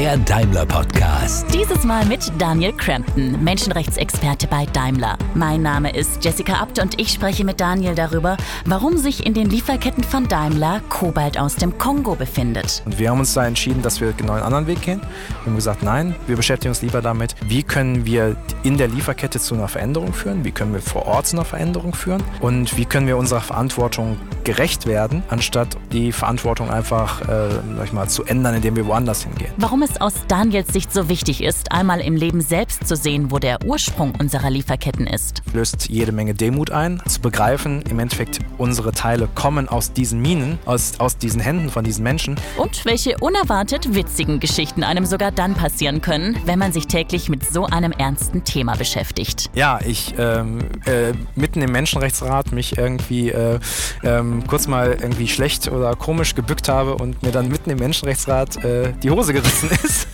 Der Daimler Podcast. Dieses Mal mit Daniel Crampton, Menschenrechtsexperte bei Daimler. Mein Name ist Jessica Abt und ich spreche mit Daniel darüber, warum sich in den Lieferketten von Daimler Kobalt aus dem Kongo befindet. Und wir haben uns da entschieden, dass wir genau einen anderen Weg gehen. Wir haben gesagt, nein, wir beschäftigen uns lieber damit, wie können wir in der Lieferkette zu einer Veränderung führen, wie können wir vor Ort zu einer Veränderung führen und wie können wir unserer Verantwortung gerecht werden, anstatt die Verantwortung einfach äh, sag ich mal, zu ändern, indem wir woanders hingehen. Warum es aus Daniels Sicht so wichtig ist, einmal im Leben selbst zu sehen, wo der Ursprung unserer Lieferketten ist. Löst jede Menge Demut ein, zu begreifen, im Endeffekt, unsere Teile kommen aus diesen Minen, aus, aus diesen Händen von diesen Menschen. Und welche unerwartet witzigen Geschichten einem sogar dann passieren können, wenn man sich täglich mit so einem ernsten Thema beschäftigt. Ja, ich ähm, äh, mitten im Menschenrechtsrat mich irgendwie äh, ähm, kurz mal irgendwie schlecht oder komisch gebückt habe und mir dann mitten im Menschenrechtsrat äh, die Hose gerissen ist.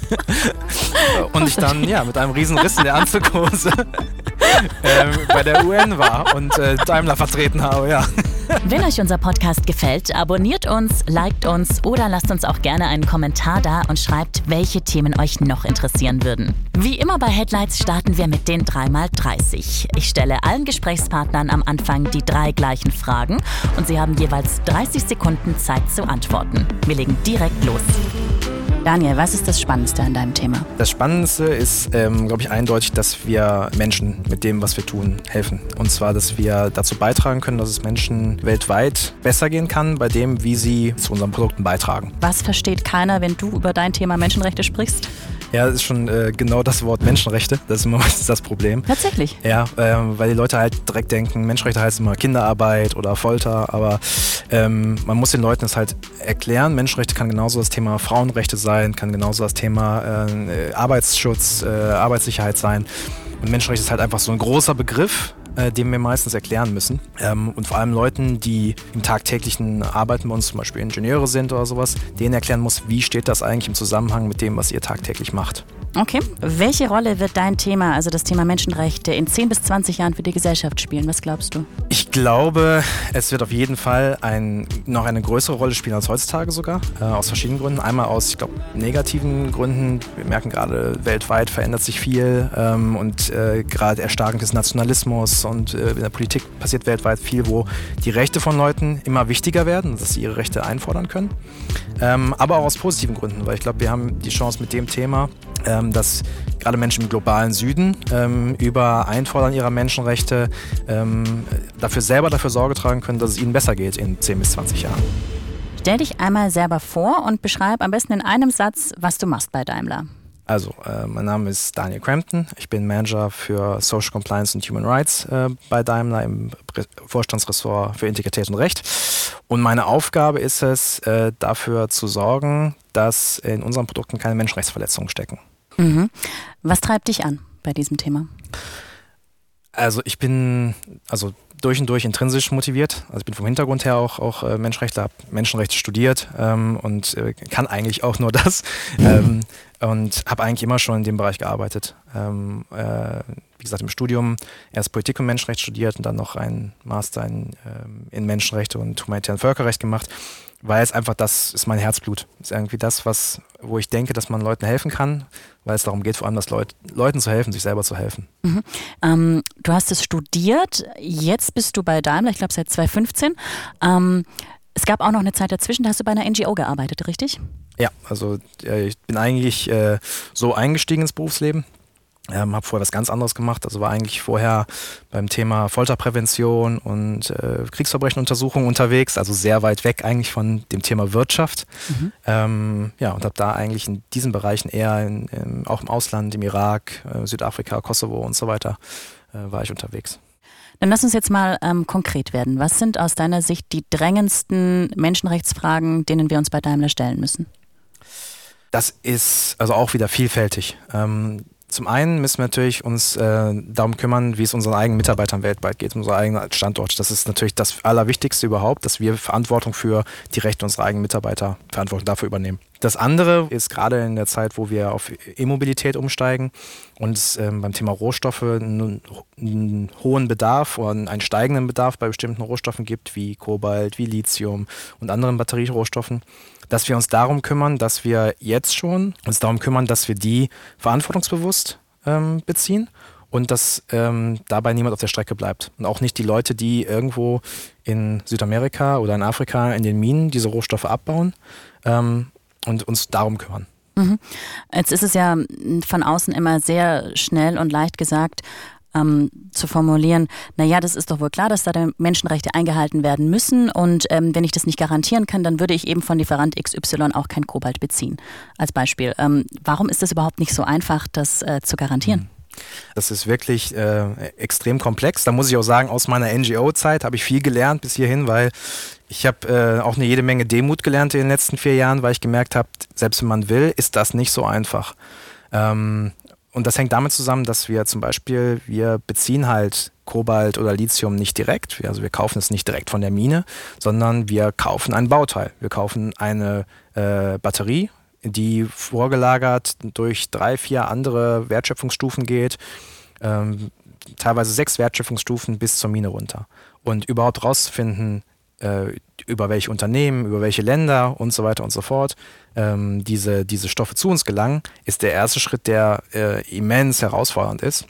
und ich dann ja mit einem riesen Riss in der Anzughose ähm, bei der UN war und äh, Daimler vertreten habe, ja. Wenn euch unser Podcast gefällt, abonniert uns, liked uns oder lasst uns auch gerne einen Kommentar da und schreibt, welche Themen euch noch interessieren würden. Wie immer bei Headlights starten wir mit den 3x30. Ich stelle allen Gesprächspartnern am Anfang die drei gleichen Fragen und sie haben jeweils 30 Sekunden Zeit zu antworten. Wir legen direkt los. Daniel, was ist das Spannendste an deinem Thema? Das Spannendste ist, ähm, glaube ich, eindeutig, dass wir Menschen mit dem, was wir tun, helfen. Und zwar, dass wir dazu beitragen können, dass es Menschen weltweit besser gehen kann, bei dem, wie sie zu unseren Produkten beitragen. Was versteht keiner, wenn du über dein Thema Menschenrechte sprichst? Ja, das ist schon äh, genau das Wort Menschenrechte. Das ist immer das Problem. Tatsächlich. Ja, ähm, weil die Leute halt direkt denken, Menschenrechte heißt immer Kinderarbeit oder Folter, aber ähm, man muss den Leuten das halt erklären. Menschenrechte kann genauso das Thema Frauenrechte sein, kann genauso das Thema äh, Arbeitsschutz, äh, Arbeitssicherheit sein. Und Menschenrechte ist halt einfach so ein großer Begriff, äh, den wir meistens erklären müssen. Ähm, und vor allem Leuten, die im tagtäglichen Arbeiten bei uns zum Beispiel Ingenieure sind oder sowas, denen erklären muss, wie steht das eigentlich im Zusammenhang mit dem, was ihr tagtäglich macht. Okay. Welche Rolle wird dein Thema, also das Thema Menschenrechte, in 10 bis 20 Jahren für die Gesellschaft spielen? Was glaubst du? Ich glaube, es wird auf jeden Fall ein, noch eine größere Rolle spielen als heutzutage sogar, äh, aus verschiedenen Gründen. Einmal aus, ich glaube, negativen Gründen. Wir merken gerade, weltweit verändert sich viel ähm, und äh, gerade Erstarken des Nationalismus und äh, in der Politik passiert weltweit viel, wo die Rechte von Leuten immer wichtiger werden, dass sie ihre Rechte einfordern können. Ähm, aber auch aus positiven Gründen, weil ich glaube, wir haben die Chance mit dem Thema, ähm, dass gerade Menschen im globalen Süden ähm, über Einfordern ihrer Menschenrechte ähm, dafür selber dafür Sorge tragen können, dass es ihnen besser geht in 10 bis 20 Jahren. Stell dich einmal selber vor und beschreib am besten in einem Satz, was du machst bei Daimler. Also, äh, mein Name ist Daniel Crampton. Ich bin Manager für Social Compliance und Human Rights äh, bei Daimler im Vorstandsressort für Integrität und Recht. Und meine Aufgabe ist es, äh, dafür zu sorgen, dass in unseren Produkten keine Menschenrechtsverletzungen stecken. Mhm. Was treibt dich an bei diesem Thema? Also ich bin also durch und durch intrinsisch motiviert. Also ich bin vom Hintergrund her auch, auch äh, Menschenrechtler, habe Menschenrechte studiert ähm, und äh, kann eigentlich auch nur das. Ähm, und habe eigentlich immer schon in dem Bereich gearbeitet. Ähm, äh, wie gesagt, im Studium erst Politik und Menschenrecht studiert und dann noch einen Master in, ähm, in Menschenrechte und humanitären Völkerrecht gemacht weil es einfach das ist mein Herzblut. Ist irgendwie das, was, wo ich denke, dass man Leuten helfen kann, weil es darum geht, vor allem, dass Leut, Leuten zu helfen, sich selber zu helfen. Mhm. Ähm, du hast es studiert, jetzt bist du bei Daimler, ich glaube seit 2015. Ähm, es gab auch noch eine Zeit dazwischen, da hast du bei einer NGO gearbeitet, richtig? Ja, also äh, ich bin eigentlich äh, so eingestiegen ins Berufsleben. Ähm, habe vorher was ganz anderes gemacht. Also war eigentlich vorher beim Thema Folterprävention und äh, Kriegsverbrechenuntersuchung unterwegs, also sehr weit weg eigentlich von dem Thema Wirtschaft. Mhm. Ähm, ja, und habe da eigentlich in diesen Bereichen eher in, in, auch im Ausland, im Irak, äh, Südafrika, Kosovo und so weiter, äh, war ich unterwegs. Dann lass uns jetzt mal ähm, konkret werden. Was sind aus deiner Sicht die drängendsten Menschenrechtsfragen, denen wir uns bei Daimler stellen müssen? Das ist also auch wieder vielfältig. Ähm, zum einen müssen wir natürlich uns äh, darum kümmern, wie es unseren eigenen Mitarbeitern weltweit geht, unser eigener Standort. Das ist natürlich das Allerwichtigste überhaupt, dass wir Verantwortung für die Rechte unserer eigenen Mitarbeiter Verantwortung dafür übernehmen. Das andere ist gerade in der Zeit, wo wir auf E-Mobilität umsteigen und es ähm, beim Thema Rohstoffe einen, einen, hohen Bedarf oder einen steigenden Bedarf bei bestimmten Rohstoffen gibt, wie Kobalt, wie Lithium und anderen Batterierohstoffen, dass wir uns darum kümmern, dass wir jetzt schon uns darum kümmern, dass wir die verantwortungsbewusst ähm, beziehen und dass ähm, dabei niemand auf der Strecke bleibt. Und auch nicht die Leute, die irgendwo in Südamerika oder in Afrika in den Minen diese Rohstoffe abbauen ähm, und uns darum kümmern. Mhm. Jetzt ist es ja von außen immer sehr schnell und leicht gesagt, ähm, zu formulieren, naja, das ist doch wohl klar, dass da Menschenrechte eingehalten werden müssen und ähm, wenn ich das nicht garantieren kann, dann würde ich eben von Lieferant XY auch kein Kobalt beziehen. Als Beispiel. Ähm, warum ist es überhaupt nicht so einfach, das äh, zu garantieren? Mhm. Das ist wirklich äh, extrem komplex. Da muss ich auch sagen, aus meiner NGO-Zeit habe ich viel gelernt bis hierhin, weil ich habe äh, auch eine jede Menge Demut gelernt in den letzten vier Jahren, weil ich gemerkt habe, selbst wenn man will, ist das nicht so einfach. Ähm, und das hängt damit zusammen, dass wir zum Beispiel, wir beziehen halt Kobalt oder Lithium nicht direkt. Also wir kaufen es nicht direkt von der Mine, sondern wir kaufen ein Bauteil. Wir kaufen eine äh, Batterie, die vorgelagert durch drei, vier andere Wertschöpfungsstufen geht, ähm, teilweise sechs Wertschöpfungsstufen bis zur Mine runter. Und überhaupt rauszufinden, äh, über welche Unternehmen, über welche Länder und so weiter und so fort ähm, diese, diese Stoffe zu uns gelangen, ist der erste Schritt, der äh, immens herausfordernd ist.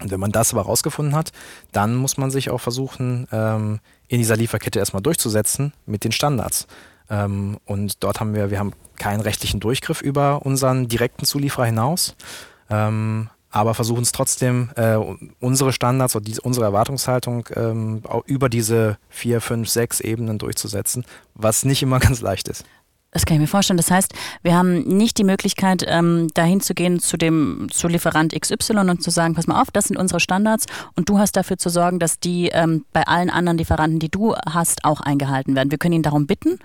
Und wenn man das aber rausgefunden hat, dann muss man sich auch versuchen, ähm, in dieser Lieferkette erstmal durchzusetzen mit den Standards. Ähm, und dort haben wir, wir haben keinen rechtlichen Durchgriff über unseren direkten Zulieferer hinaus, ähm, aber versuchen es trotzdem, äh, unsere Standards oder die, unsere Erwartungshaltung ähm, über diese vier, fünf, sechs Ebenen durchzusetzen, was nicht immer ganz leicht ist. Das kann ich mir vorstellen. Das heißt, wir haben nicht die Möglichkeit, ähm, dahin zu gehen zu dem zu Lieferant XY und zu sagen, pass mal auf, das sind unsere Standards und du hast dafür zu sorgen, dass die ähm, bei allen anderen Lieferanten, die du hast, auch eingehalten werden. Wir können ihn darum bitten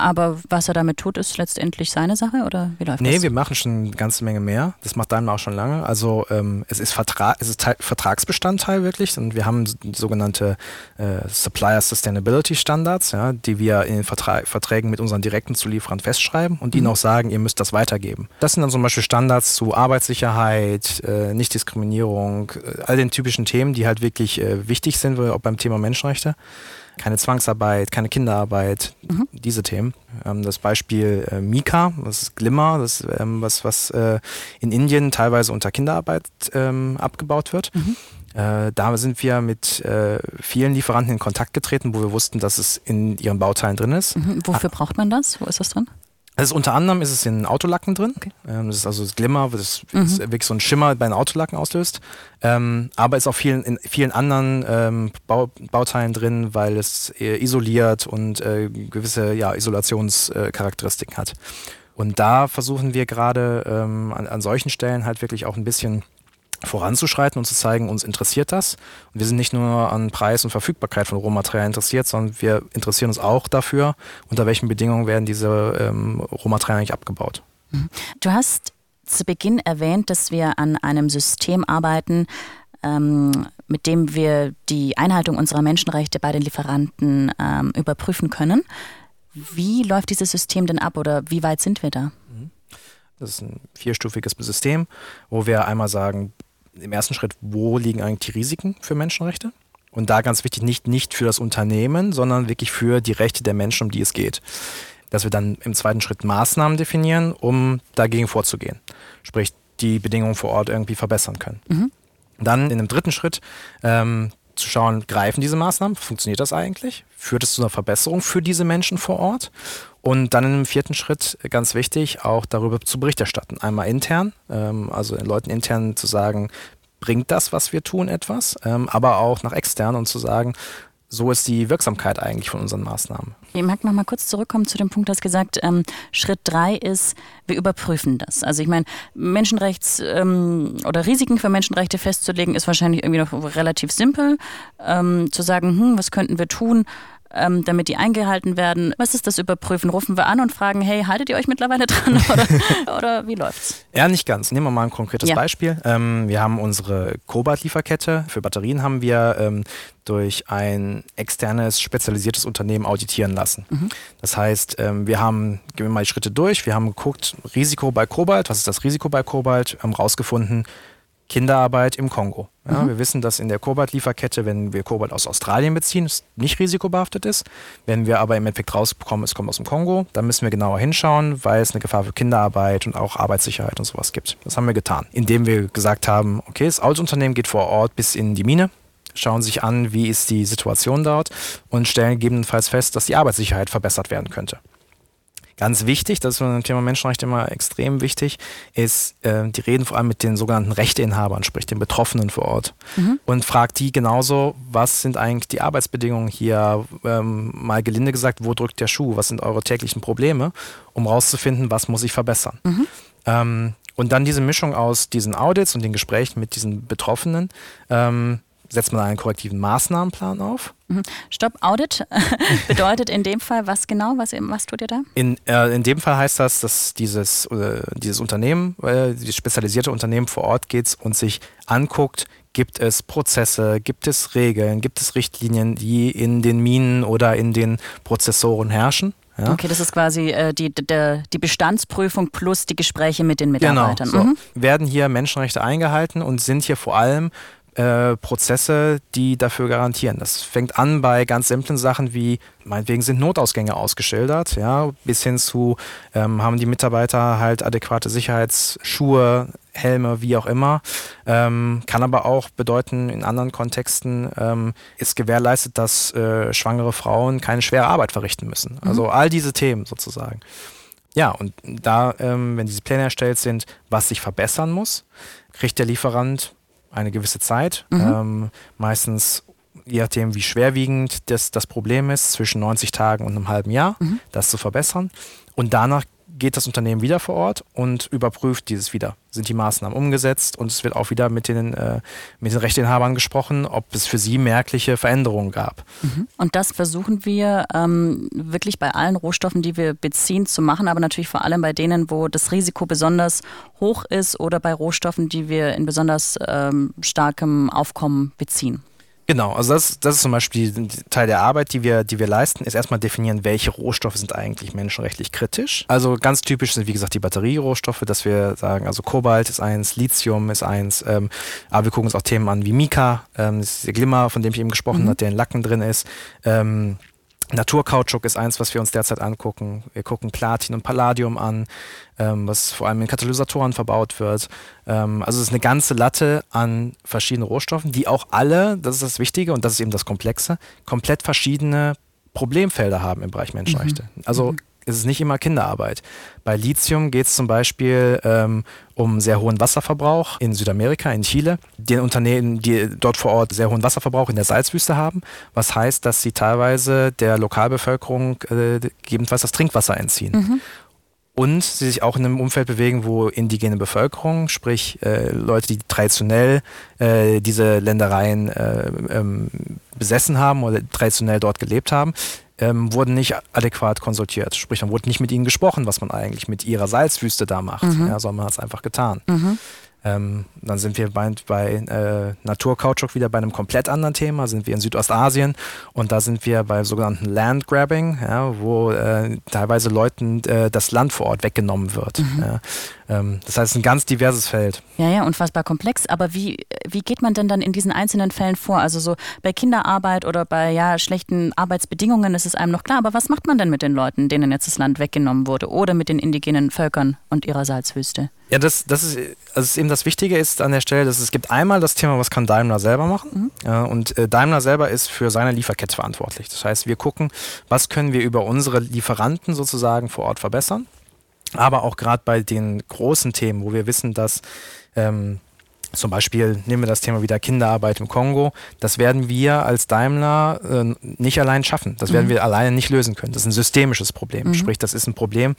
aber was er damit tut, ist letztendlich seine Sache oder wie läuft nee, das? Nee, wir machen schon eine ganze Menge mehr. Das macht Daimler auch schon lange. Also ähm, es ist, Vertrag, es ist Teil, Vertragsbestandteil wirklich und wir haben sogenannte äh, Supplier Sustainability Standards, ja, die wir in den Vertra Verträgen mit unseren direkten Zulieferern festschreiben und mhm. ihnen auch sagen, ihr müsst das weitergeben. Das sind dann zum Beispiel Standards zu Arbeitssicherheit, äh, Nichtdiskriminierung, äh, all den typischen Themen, die halt wirklich äh, wichtig sind, auch beim Thema Menschenrechte keine Zwangsarbeit, keine Kinderarbeit, mhm. diese Themen. Ähm, das Beispiel äh, Mika, das ist Glimmer, das ist ähm, was, was äh, in Indien teilweise unter Kinderarbeit ähm, abgebaut wird. Mhm. Äh, da sind wir mit äh, vielen Lieferanten in Kontakt getreten, wo wir wussten, dass es in ihren Bauteilen drin ist. Mhm. Wofür ah. braucht man das? Wo ist das drin? Also unter anderem ist es in Autolacken drin. Okay. Ähm, das ist also das Glimmer, das mhm. wirklich so ein Schimmer bei den Autolacken auslöst. Ähm, aber ist auch vielen, in vielen anderen ähm, Bau, Bauteilen drin, weil es isoliert und äh, gewisse ja, Isolationscharakteristiken hat. Und da versuchen wir gerade ähm, an, an solchen Stellen halt wirklich auch ein bisschen voranzuschreiten und zu zeigen, uns interessiert das. Und wir sind nicht nur an Preis und Verfügbarkeit von Rohmaterialien interessiert, sondern wir interessieren uns auch dafür, unter welchen Bedingungen werden diese ähm, Rohmaterialien eigentlich abgebaut. Mhm. Du hast zu Beginn erwähnt, dass wir an einem System arbeiten, ähm, mit dem wir die Einhaltung unserer Menschenrechte bei den Lieferanten ähm, überprüfen können. Wie läuft dieses System denn ab oder wie weit sind wir da? Mhm. Das ist ein vierstufiges System, wo wir einmal sagen, im ersten Schritt, wo liegen eigentlich die Risiken für Menschenrechte? Und da ganz wichtig, nicht, nicht für das Unternehmen, sondern wirklich für die Rechte der Menschen, um die es geht. Dass wir dann im zweiten Schritt Maßnahmen definieren, um dagegen vorzugehen. Sprich, die Bedingungen vor Ort irgendwie verbessern können. Mhm. Dann in einem dritten Schritt ähm, zu schauen, greifen diese Maßnahmen, funktioniert das eigentlich? Führt es zu einer Verbesserung für diese Menschen vor Ort? Und dann im vierten Schritt, ganz wichtig, auch darüber zu Bericht erstatten. Einmal intern, ähm, also den Leuten intern zu sagen, bringt das, was wir tun, etwas, ähm, aber auch nach extern und zu sagen, so ist die Wirksamkeit eigentlich von unseren Maßnahmen. Ich mag noch mal kurz zurückkommen zu dem Punkt, dass gesagt, ähm, Schritt drei ist, wir überprüfen das. Also ich meine, Menschenrechts- ähm, oder Risiken für Menschenrechte festzulegen, ist wahrscheinlich irgendwie noch relativ simpel. Ähm, zu sagen, hm, was könnten wir tun? Ähm, damit die eingehalten werden. Was ist das Überprüfen? Rufen wir an und fragen, hey, haltet ihr euch mittlerweile dran oder, oder wie läuft's? Ja, nicht ganz. Nehmen wir mal ein konkretes Ja. Beispiel. Ähm, wir haben unsere Kobalt-Lieferkette. Für Batterien haben wir ähm, durch ein externes, spezialisiertes Unternehmen auditieren lassen. Das heißt, ähm, wir haben, gehen wir mal die Schritte durch, wir haben geguckt, Risiko bei Kobalt, was ist das Risiko bei Kobalt, haben rausgefunden, Kinderarbeit im Kongo. Ja, Wir wissen, dass in der Kobalt-Lieferkette, wenn wir Kobalt aus Australien beziehen, es nicht risikobehaftet ist. Wenn wir aber im Endeffekt rausbekommen, es kommt aus dem Kongo, dann müssen wir genauer hinschauen, weil es eine Gefahr für Kinderarbeit und auch Arbeitssicherheit und sowas gibt. Das haben wir getan, indem wir gesagt haben, okay, das Autounternehmen geht vor Ort bis in die Mine, schauen sich an, wie ist die Situation dort und stellen gegebenenfalls fest, dass die Arbeitssicherheit verbessert werden könnte. Ganz wichtig, das ist beim Thema Menschenrechte immer extrem wichtig, ist, äh, die reden vor allem mit den sogenannten Rechteinhabern, sprich den Betroffenen vor Ort. Und fragt die genauso, was sind eigentlich die Arbeitsbedingungen hier, ähm, mal gelinde gesagt, wo drückt der Schuh, was sind eure täglichen Probleme, um rauszufinden, was muss ich verbessern. Ähm, und dann diese Mischung aus diesen Audits und den Gesprächen mit diesen Betroffenen, ähm, setzt man einen korrektiven Maßnahmenplan auf. Stopp, Audit bedeutet in dem Fall was genau? Was, was tut ihr da? In, äh, in dem Fall heißt das, dass dieses, äh, dieses Unternehmen, äh, dieses spezialisierte Unternehmen vor Ort geht und sich anguckt, gibt es Prozesse, gibt es Regeln, gibt es Richtlinien, die in den Minen oder in den Prozessoren herrschen. Ja? Okay, das ist quasi äh, die, die, die Bestandsprüfung plus die Gespräche mit den Genau. Mitarbeitern. So. Mhm. Werden hier Menschenrechte eingehalten und sind hier vor allem äh, Prozesse, die dafür garantieren. Das fängt an bei ganz simplen Sachen wie, meinetwegen sind Notausgänge ausgeschildert, ja, bis hin zu, ähm, haben die Mitarbeiter halt adäquate Sicherheitsschuhe, Helme, wie auch immer. Ähm, kann aber auch bedeuten, in anderen Kontexten ähm, ist gewährleistet, dass äh, schwangere Frauen keine schwere Arbeit verrichten müssen. Also all diese Themen sozusagen. Ja, und da, ähm, wenn diese Pläne erstellt sind, was sich verbessern muss, kriegt der Lieferant eine gewisse Zeit, ähm, meistens je nachdem, wie schwerwiegend das, das Problem ist, zwischen 90 Tagen und einem halben Jahr, das zu verbessern. Und danach geht das Unternehmen wieder vor Ort und überprüft dieses wieder. Sind die Maßnahmen umgesetzt und es wird auch wieder mit den, äh, mit den Rechteinhabern gesprochen, ob es für sie merkliche Veränderungen gab. Und das versuchen wir ähm, wirklich bei allen Rohstoffen, die wir beziehen, zu machen, aber natürlich vor allem bei denen, wo das Risiko besonders hoch ist oder bei Rohstoffen, die wir in besonders ähm, starkem Aufkommen beziehen. Genau, also das, das ist zum Beispiel Teil der Arbeit, die wir, die wir leisten, ist erstmal definieren, welche Rohstoffe sind eigentlich menschenrechtlich kritisch. Also ganz typisch sind, wie gesagt, die Batterierohstoffe, dass wir sagen, also Kobalt ist eins, Lithium ist eins, ähm, aber wir gucken uns auch Themen an wie Mica, ähm, das ist der Glimmer, von dem ich eben gesprochen habe, der in Lacken drin ist. Ähm, Naturkautschuk ist eins, was wir uns derzeit angucken. Wir gucken Platin und Palladium an, ähm, was vor allem in Katalysatoren verbaut wird. Ähm, also es ist eine ganze Latte an verschiedenen Rohstoffen, die auch alle, das ist das Wichtige und das ist eben das Komplexe, komplett verschiedene Problemfelder haben im Bereich Menschenrechte. Also es ist nicht immer Kinderarbeit. Bei Lithium geht es zum Beispiel ähm, um sehr hohen Wasserverbrauch in Südamerika, in Chile. Die Unternehmen, die dort vor Ort sehr hohen Wasserverbrauch in der Salzwüste haben, was heißt, dass sie teilweise der Lokalbevölkerung äh, gegebenenfalls das Trinkwasser entziehen. Und sie sich auch in einem Umfeld bewegen, wo indigene Bevölkerung, sprich äh, Leute, die traditionell äh, diese Ländereien äh, ähm, besessen haben oder traditionell dort gelebt haben, ähm, wurden nicht adäquat konsultiert. Sprich, man wurde nicht mit ihnen gesprochen, was man eigentlich mit ihrer Salzwüste da macht, ja, sondern man hat es einfach getan. Ähm, dann sind wir bei, bei äh, Naturkautschuk wieder bei einem komplett anderen Thema, sind wir in Südostasien und da sind wir bei sogenannten Landgrabbing, ja, wo äh, teilweise Leuten äh, das Land vor Ort weggenommen wird. Ja. Ähm, das heißt, ein ganz diverses Feld. Ja, ja, unfassbar komplex. Aber wie, wie geht man denn dann in diesen einzelnen Fällen vor? Also so bei Kinderarbeit oder bei ja, schlechten Arbeitsbedingungen ist es einem noch klar. Aber was macht man denn mit den Leuten, denen jetzt das Land weggenommen wurde? Oder mit den indigenen Völkern und ihrer Salzwüste? Ja, das, das ist, also eben das Wichtige ist an der Stelle, dass es gibt einmal das Thema, was kann Daimler selber machen. Ja, und äh, Daimler selber ist für seine Lieferkette verantwortlich. Das heißt, wir gucken, was können wir über unsere Lieferanten sozusagen vor Ort verbessern. Aber auch gerade bei den großen Themen, wo wir wissen, dass ähm, zum Beispiel nehmen wir das Thema wieder Kinderarbeit im Kongo. Das werden wir als Daimler äh, nicht allein schaffen. Das werden wir alleine nicht lösen können. Das ist ein systemisches Problem. Sprich, das ist ein Problem,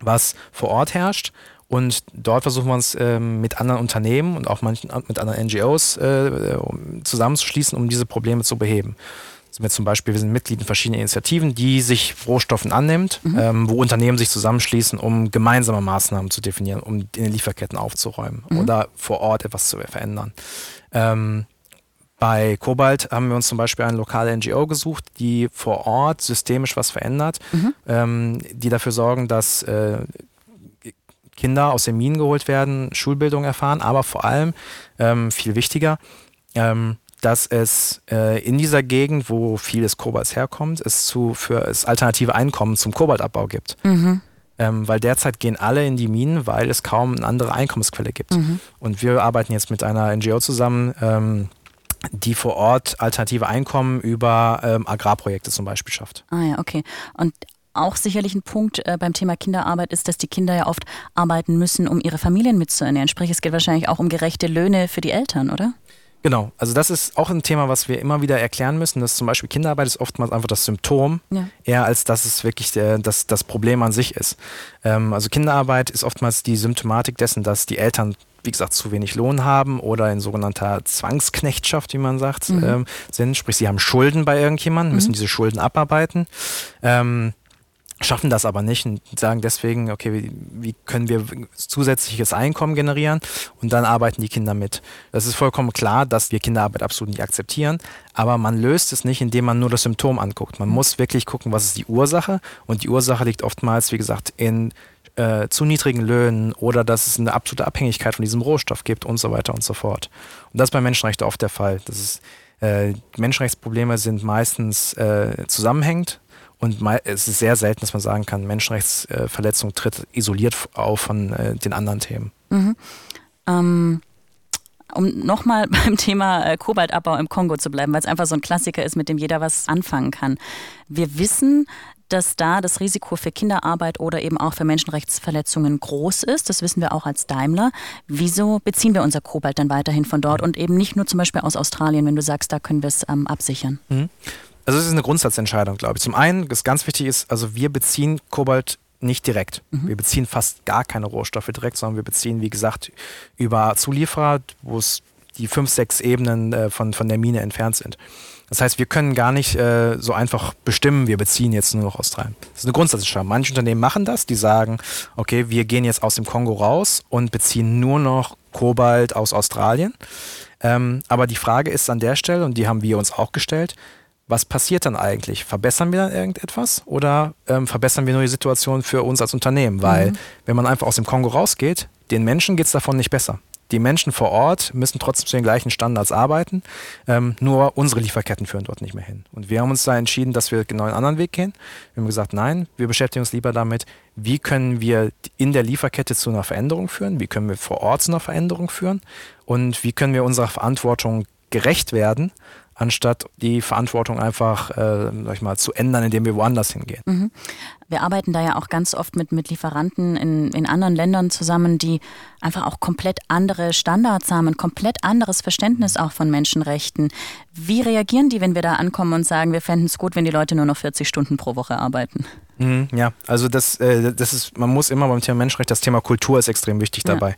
was vor Ort herrscht. Und dort versuchen wir uns ähm, mit anderen Unternehmen und auch manchen, mit anderen NGOs äh, um- zusammenzuschließen, um diese Probleme zu beheben. Sind wir zum Beispiel, wir sind Mitglied in verschiedenen Initiativen, die sich Rohstoffen annimmt, mhm. ähm, wo Unternehmen sich zusammenschließen, um gemeinsame Maßnahmen zu definieren, um in den Lieferketten aufzuräumen mhm. oder vor Ort etwas zu verändern. Ähm, bei Kobalt haben wir uns zum Beispiel eine lokale NGO gesucht, die vor Ort systemisch was verändert, mhm. ähm, die dafür sorgen, dass äh, Kinder aus den Minen geholt werden, Schulbildung erfahren, aber vor allem, ähm, viel wichtiger, ähm, dass es äh, in dieser Gegend, wo vieles Kobalts herkommt, es zu, für es alternative Einkommen zum Kobaltabbau gibt. Mhm. Ähm, weil derzeit gehen alle in die Minen, weil es kaum eine andere Einkommensquelle gibt. Mhm. Und wir arbeiten jetzt mit einer NGO zusammen, ähm, die vor Ort alternative Einkommen über ähm, Agrarprojekte zum Beispiel schafft. Ah ja, okay. Und auch sicherlich ein Punkt äh, beim Thema Kinderarbeit ist, dass die Kinder ja oft arbeiten müssen, um ihre Familien mitzuernähren. Sprich, es geht wahrscheinlich auch um gerechte Löhne für die Eltern, oder? Genau, also das ist auch ein Thema, was wir immer wieder erklären müssen, dass zum Beispiel Kinderarbeit ist oftmals einfach das Symptom, ja. eher als dass es wirklich der, das, das Problem an sich ist. Ähm, also Kinderarbeit ist oftmals die Symptomatik dessen, dass die Eltern wie gesagt, zu wenig Lohn haben oder in sogenannter Zwangsknechtschaft, wie man sagt, mhm. ähm, sind. Sprich, sie haben Schulden bei irgendjemandem, müssen mhm. diese Schulden abarbeiten. Ähm, schaffen das aber nicht und sagen deswegen, okay, wie, wie, können wir zusätzliches Einkommen generieren und dann arbeiten die Kinder mit. Das ist vollkommen klar, dass wir Kinderarbeit absolut nicht akzeptieren, aber man löst es nicht, indem man nur das Symptom anguckt. Man muss wirklich gucken, was ist die Ursache und die Ursache liegt oftmals, wie gesagt, in äh, zu niedrigen Löhnen oder dass es eine absolute Abhängigkeit von diesem Rohstoff gibt und so weiter und so fort. Und das ist bei Menschenrechten oft der Fall. Das ist, äh, Menschenrechtsprobleme sind meistens äh, zusammenhängend und es ist sehr selten, dass man sagen kann, Menschenrechtsverletzung tritt isoliert auf von äh, den anderen Themen. Mhm. Ähm, um nochmal beim Thema äh, Kobaltabbau im Kongo zu bleiben, weil es einfach so ein Klassiker ist, mit dem jeder was anfangen kann. Wir wissen, dass da das Risiko für Kinderarbeit oder eben auch für Menschenrechtsverletzungen groß ist. Das wissen wir auch als Daimler. Wieso beziehen wir unser Kobalt dann weiterhin von dort und eben nicht nur zum Beispiel aus Australien, wenn du sagst, da können wir es ähm, absichern? Mhm. Also es ist eine Grundsatzentscheidung, glaube ich. Zum einen, das ganz wichtig ist, also wir beziehen Kobalt nicht direkt. Mhm. Wir beziehen fast gar keine Rohstoffe direkt, sondern wir beziehen, wie gesagt, über Zulieferer, wo es die fünf, sechs Ebenen äh, von, von der Mine entfernt sind. Das heißt, wir können gar nicht äh, so einfach bestimmen, wir beziehen jetzt nur noch Australien. Das ist eine Grundsatzentscheidung. Manche Unternehmen machen das, die sagen, okay, wir gehen jetzt aus dem Kongo raus und beziehen nur noch Kobalt aus Australien. Ähm, aber die Frage ist an der Stelle, und die haben wir uns auch gestellt, was passiert dann eigentlich? Verbessern wir dann irgendetwas oder ähm, verbessern wir nur die Situation für uns als Unternehmen? Weil, mhm. wenn man einfach aus dem Kongo rausgeht, den Menschen geht es davon nicht besser. Die Menschen vor Ort müssen trotzdem zu den gleichen Standards arbeiten, ähm, nur unsere Lieferketten führen dort nicht mehr hin. Und wir haben uns da entschieden, dass wir genau einen anderen Weg gehen. Wir haben gesagt, nein, wir beschäftigen uns lieber damit, wie können wir in der Lieferkette zu einer Veränderung führen, wie können wir vor Ort zu einer Veränderung führen und wie können wir unserer Verantwortung gerecht werden anstatt die Verantwortung einfach, äh, sag ich mal, zu ändern, indem wir woanders hingehen. Mhm. Wir arbeiten da ja auch ganz oft mit, mit Lieferanten in, in anderen Ländern zusammen, die einfach auch komplett andere Standards haben, ein komplett anderes Verständnis auch von Menschenrechten. Wie reagieren die, wenn wir da ankommen und sagen, wir fänden es gut, wenn die Leute nur noch 40 Stunden pro Woche arbeiten? Mhm, ja, also das, äh, das ist, man muss immer beim Thema Menschenrecht, das Thema Kultur ist extrem wichtig dabei. Ja.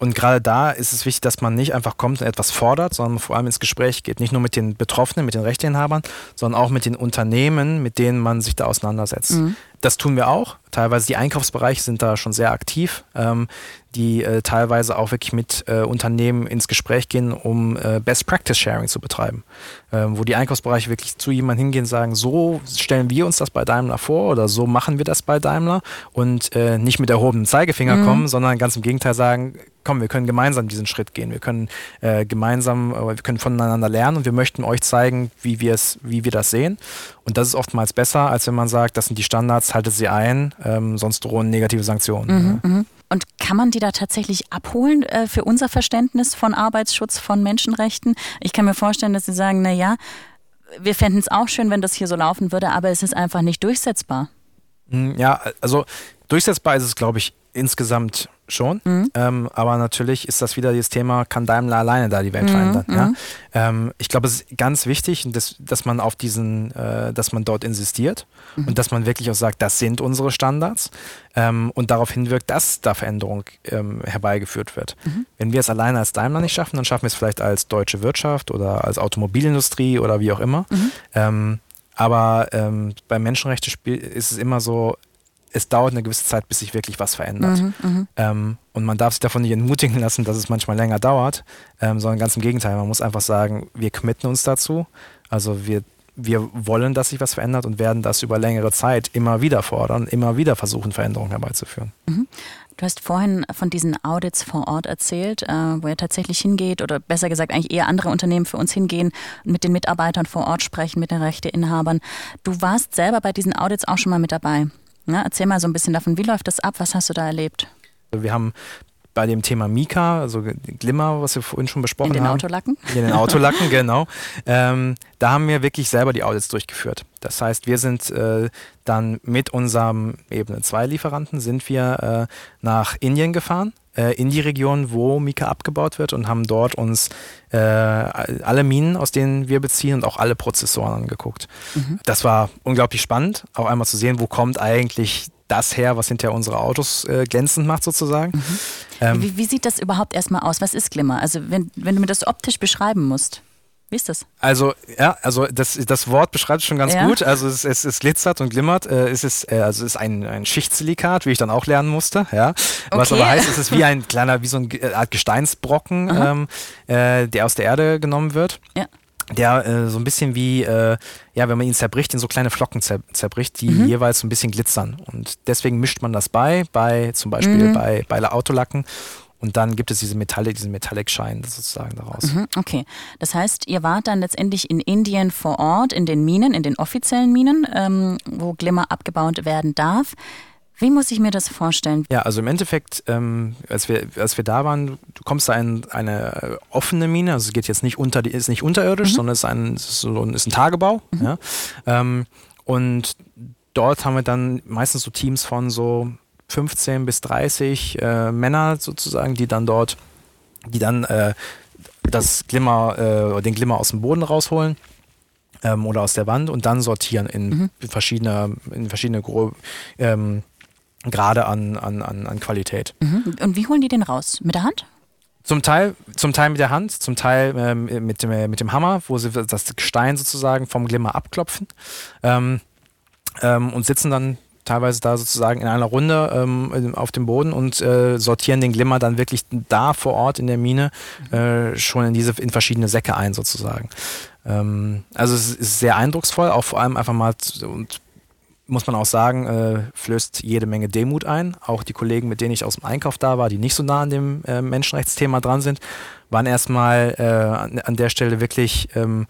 Und gerade da ist es wichtig, dass man nicht einfach kommt und etwas fordert, sondern vor allem ins Gespräch geht. Nicht nur mit den Betroffenen, mit den Rechteinhabern, sondern auch mit den Unternehmen, mit denen man sich da auseinandersetzt. Mhm. Das tun wir auch. Teilweise die Einkaufsbereiche sind da schon sehr aktiv, ähm, die äh, teilweise auch wirklich mit äh, Unternehmen ins Gespräch gehen, um äh, Best Practice Sharing zu betreiben. Ähm, wo die Einkaufsbereiche wirklich zu jemandem hingehen und sagen, so stellen wir uns das bei Daimler vor oder so machen wir das bei Daimler und äh, nicht mit erhobenem Zeigefinger mhm. kommen, sondern ganz im Gegenteil sagen, komm, wir können gemeinsam diesen Schritt gehen, wir können äh, gemeinsam, äh, wir können voneinander lernen und wir möchten euch zeigen, wie wir es, wie wir das sehen. Und das ist oftmals besser, als wenn man sagt, das sind die Standards, haltet sie ein, ähm, sonst drohen negative Sanktionen. Mhm, ja. Mhm. Und kann man die da tatsächlich abholen äh, für unser Verständnis von Arbeitsschutz, von Menschenrechten? Ich kann mir vorstellen, dass sie sagen, na ja, wir fänden es auch schön, wenn das hier so laufen würde, aber es ist einfach nicht durchsetzbar. Hm, ja, also durchsetzbar ist es, glaube ich, insgesamt schon. Mhm. Ähm, aber natürlich ist das wieder das Thema, kann Daimler alleine da die Welt mhm. verändern. Ja? Mhm. Ähm, ich glaube, es ist ganz wichtig, dass, dass man auf diesen, äh, dass man dort insistiert mhm. und dass man wirklich auch sagt, das sind unsere Standards ähm, und darauf hinwirkt, dass da Veränderung ähm, herbeigeführt wird. Mhm. Wenn wir es alleine als Daimler nicht schaffen, dann schaffen wir es vielleicht als deutsche Wirtschaft oder als Automobilindustrie oder wie auch immer. Mhm. Ähm, aber ähm, beim Menschenrechte ist es immer so, es dauert eine gewisse Zeit, bis sich wirklich was verändert. Mhm, mhm, ähm, und man darf sich davon nicht entmutigen lassen, dass es manchmal länger dauert, ähm, sondern ganz im Gegenteil. Man muss einfach sagen, wir committen uns dazu. Also wir, wir wollen, dass sich was verändert und werden das über längere Zeit immer wieder fordern, immer wieder versuchen, Veränderungen herbeizuführen. Mhm. Du hast vorhin von diesen Audits vor Ort erzählt, äh, wo er tatsächlich hingeht oder besser gesagt eigentlich eher andere Unternehmen für uns hingehen und mit den Mitarbeitern vor Ort sprechen, mit den Rechteinhabern. Du warst selber bei diesen Audits auch schon mal mit dabei. Ne? Erzähl mal so ein bisschen davon, wie läuft das ab? Was hast du da erlebt? Wir haben bei dem Thema Mika, also Glimmer, was wir vorhin schon besprochen haben. In den haben. Autolacken? In den Autolacken, genau. Ähm, da haben wir wirklich selber die Audits durchgeführt. Das heißt, wir sind äh, dann mit unserem Ebene 2 Lieferanten sind wir äh, nach Indien gefahren äh, in die Region, wo Mika abgebaut wird und haben dort uns äh, alle Minen, aus denen wir beziehen und auch alle Prozessoren angeguckt. Mhm. Das war unglaublich spannend, auch einmal zu sehen, wo kommt eigentlich das her, was hinterher unsere Autos äh, glänzend macht sozusagen. Mhm. Ähm, wie, wie, sieht das überhaupt erstmal aus? Was ist Glimmer? Also wenn, wenn du mir das optisch beschreiben musst. Wie ist das? Also, ja, also das, das Wort beschreibt es schon ganz ja. gut. Also es, es, es glitzert und glimmert. Äh, es ist, äh, also es ist ein, ein Schichtsilikat, wie ich dann auch lernen musste. Ja. Was aber heißt, es ist wie ein kleiner, wie so eine Art Gesteinsbrocken, ähm, äh, der aus der Erde genommen wird. Ja der äh, so ein bisschen wie, äh, ja, wenn man ihn zerbricht, in so kleine Flocken zer zerbricht, die mhm. jeweils so ein bisschen glitzern. Und deswegen mischt man das bei, bei zum Beispiel mhm. bei, bei Autolacken. Und dann gibt es diese Metallic, diesen Metallic-Schein sozusagen daraus. Mhm, okay. Das heißt, ihr wart dann letztendlich in Indien vor Ort, in den Minen, in den offiziellen Minen, ähm, wo Glimmer abgebaut werden darf. Wie muss ich mir das vorstellen? Ja, also im Endeffekt, ähm, als, wir, als wir da waren, du kommst da in eine offene Mine, also es geht jetzt nicht unter, die ist nicht unterirdisch, mhm. sondern es ist ein, ist, so, ist ein Tagebau. Mhm. Ja? Ähm, und dort haben wir dann meistens so Teams von so 15 bis 30 äh, Männer sozusagen, die dann dort, die dann äh, das Glimmer, äh, den Glimmer aus dem Boden rausholen ähm, oder aus der Wand und dann sortieren in mhm. verschiedene, in verschiedene ähm, Grade an, an, an, an Qualität. Mhm. Und wie holen die den raus? Mit der Hand? Zum Teil, zum Teil mit der Hand, zum Teil ähm, mit, dem, mit dem Hammer, wo sie das Gestein sozusagen vom Glimmer abklopfen ähm, ähm, und sitzen dann teilweise da sozusagen in einer Runde ähm, auf dem Boden und äh, sortieren den Glimmer dann wirklich da vor Ort in der Mine äh, schon in diese in verschiedene Säcke ein sozusagen. Ähm, also es ist sehr eindrucksvoll, auch vor allem einfach mal und muss man auch sagen, äh, flößt jede Menge Demut ein. Auch die Kollegen, mit denen ich aus dem Einkauf da war, die nicht so nah an dem äh, Menschenrechtsthema dran sind, waren erstmal äh, an, an, der Stelle wirklich ähm,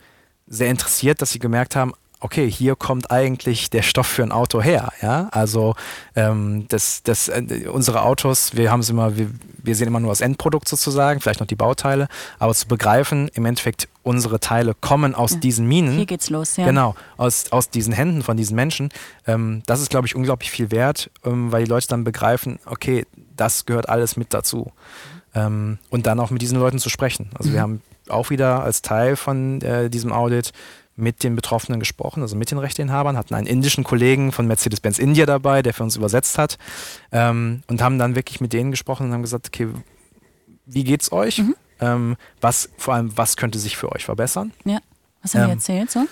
sehr interessiert, dass sie gemerkt haben, okay, hier kommt eigentlich der Stoff für ein Auto her. Ja? Also ähm, das, das, äh, unsere Autos, wir haben es immer, wir, wir sehen immer nur das Endprodukt sozusagen, vielleicht noch die Bauteile, aber zu begreifen, im Endeffekt, unsere Teile kommen aus ja. diesen Minen. Hier geht's los, ja. Genau, aus, aus diesen Händen von diesen Menschen. Ähm, das ist, glaube ich, unglaublich viel wert, ähm, weil die Leute dann begreifen, okay, das gehört alles mit dazu. Ähm, und dann auch mit diesen Leuten zu sprechen. Also mhm. wir haben auch wieder als Teil von äh, diesem Audit mit den Betroffenen gesprochen, also mit den Rechteinhabern, hatten einen indischen Kollegen von Mercedes-Benz India dabei, der für uns übersetzt hat ähm, und haben dann wirklich mit denen gesprochen und haben gesagt, okay, wie geht's euch? Mhm. Ähm, was, vor allem, was könnte sich für euch verbessern? Ja. Was haben ähm, die erzählt so?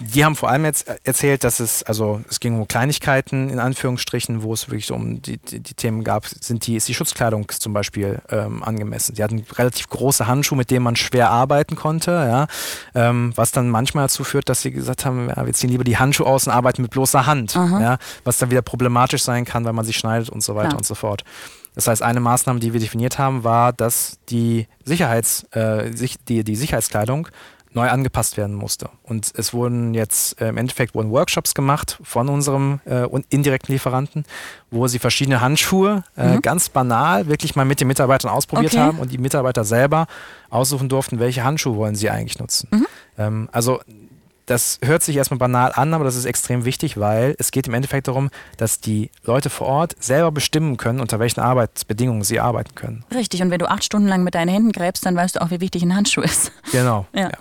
Die haben vor allem jetzt erzählt, dass es, also es ging um Kleinigkeiten in Anführungsstrichen, wo es wirklich um die, die, die Themen gab, sind die, ist die Schutzkleidung zum Beispiel ähm, angemessen. Die hatten relativ große Handschuhe, mit denen man schwer arbeiten konnte, ja, ähm, was dann manchmal dazu führt, dass sie gesagt haben, ja, wir ziehen lieber die Handschuhe aus und arbeiten mit bloßer Hand, ja, was dann wieder problematisch sein kann, weil man sich schneidet und so weiter ja. und so fort. Das heißt, eine Maßnahme, die wir definiert haben, war, dass die Sicherheits, äh, die, die Sicherheitskleidung neu angepasst werden musste. Und es wurden jetzt äh, im Endeffekt wurden Workshops gemacht von unserem äh, indirekten Lieferanten, wo sie verschiedene Handschuhe äh, mhm. ganz banal wirklich mal mit den Mitarbeitern ausprobiert okay. haben und die Mitarbeiter selber aussuchen durften, welche Handschuhe wollen sie eigentlich nutzen. Mhm. Ähm, also das hört sich erstmal banal an, aber das ist extrem wichtig, weil es geht im Endeffekt darum, dass die Leute vor Ort selber bestimmen können, unter welchen Arbeitsbedingungen sie arbeiten können. Richtig, und wenn du acht Stunden lang mit deinen Händen gräbst, dann weißt du auch, wie wichtig ein Handschuh ist. Genau. Ja. ja.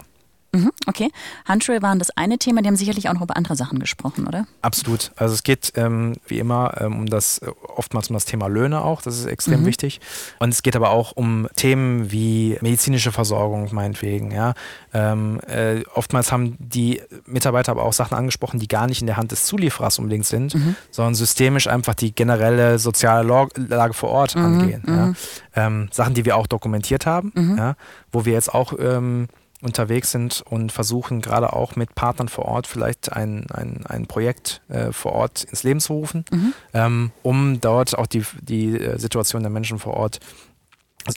Mhm, okay. Handschuhe waren das eine Thema, die haben sicherlich auch noch über andere Sachen gesprochen, oder? Absolut. Also es geht ähm, wie immer ähm, um das, äh, oftmals um das Thema Löhne auch, das ist extrem Mhm. wichtig. Und es geht aber auch um Themen wie medizinische Versorgung, meinetwegen. Ja? Ähm, äh, oftmals haben die Mitarbeiter aber auch Sachen angesprochen, die gar nicht in der Hand des Zulieferers unbedingt sind, Mhm. sondern systemisch einfach die generelle soziale Lage vor Ort Mhm, angehen. Ja? mhm. Ähm, Sachen, die wir auch dokumentiert haben, Mhm. ja? wo wir jetzt auch ähm, unterwegs sind und versuchen gerade auch mit Partnern vor Ort vielleicht ein, ein, ein Projekt äh, vor Ort ins Leben zu rufen, Mhm. ähm, um dort auch die, die äh, Situation der Menschen vor Ort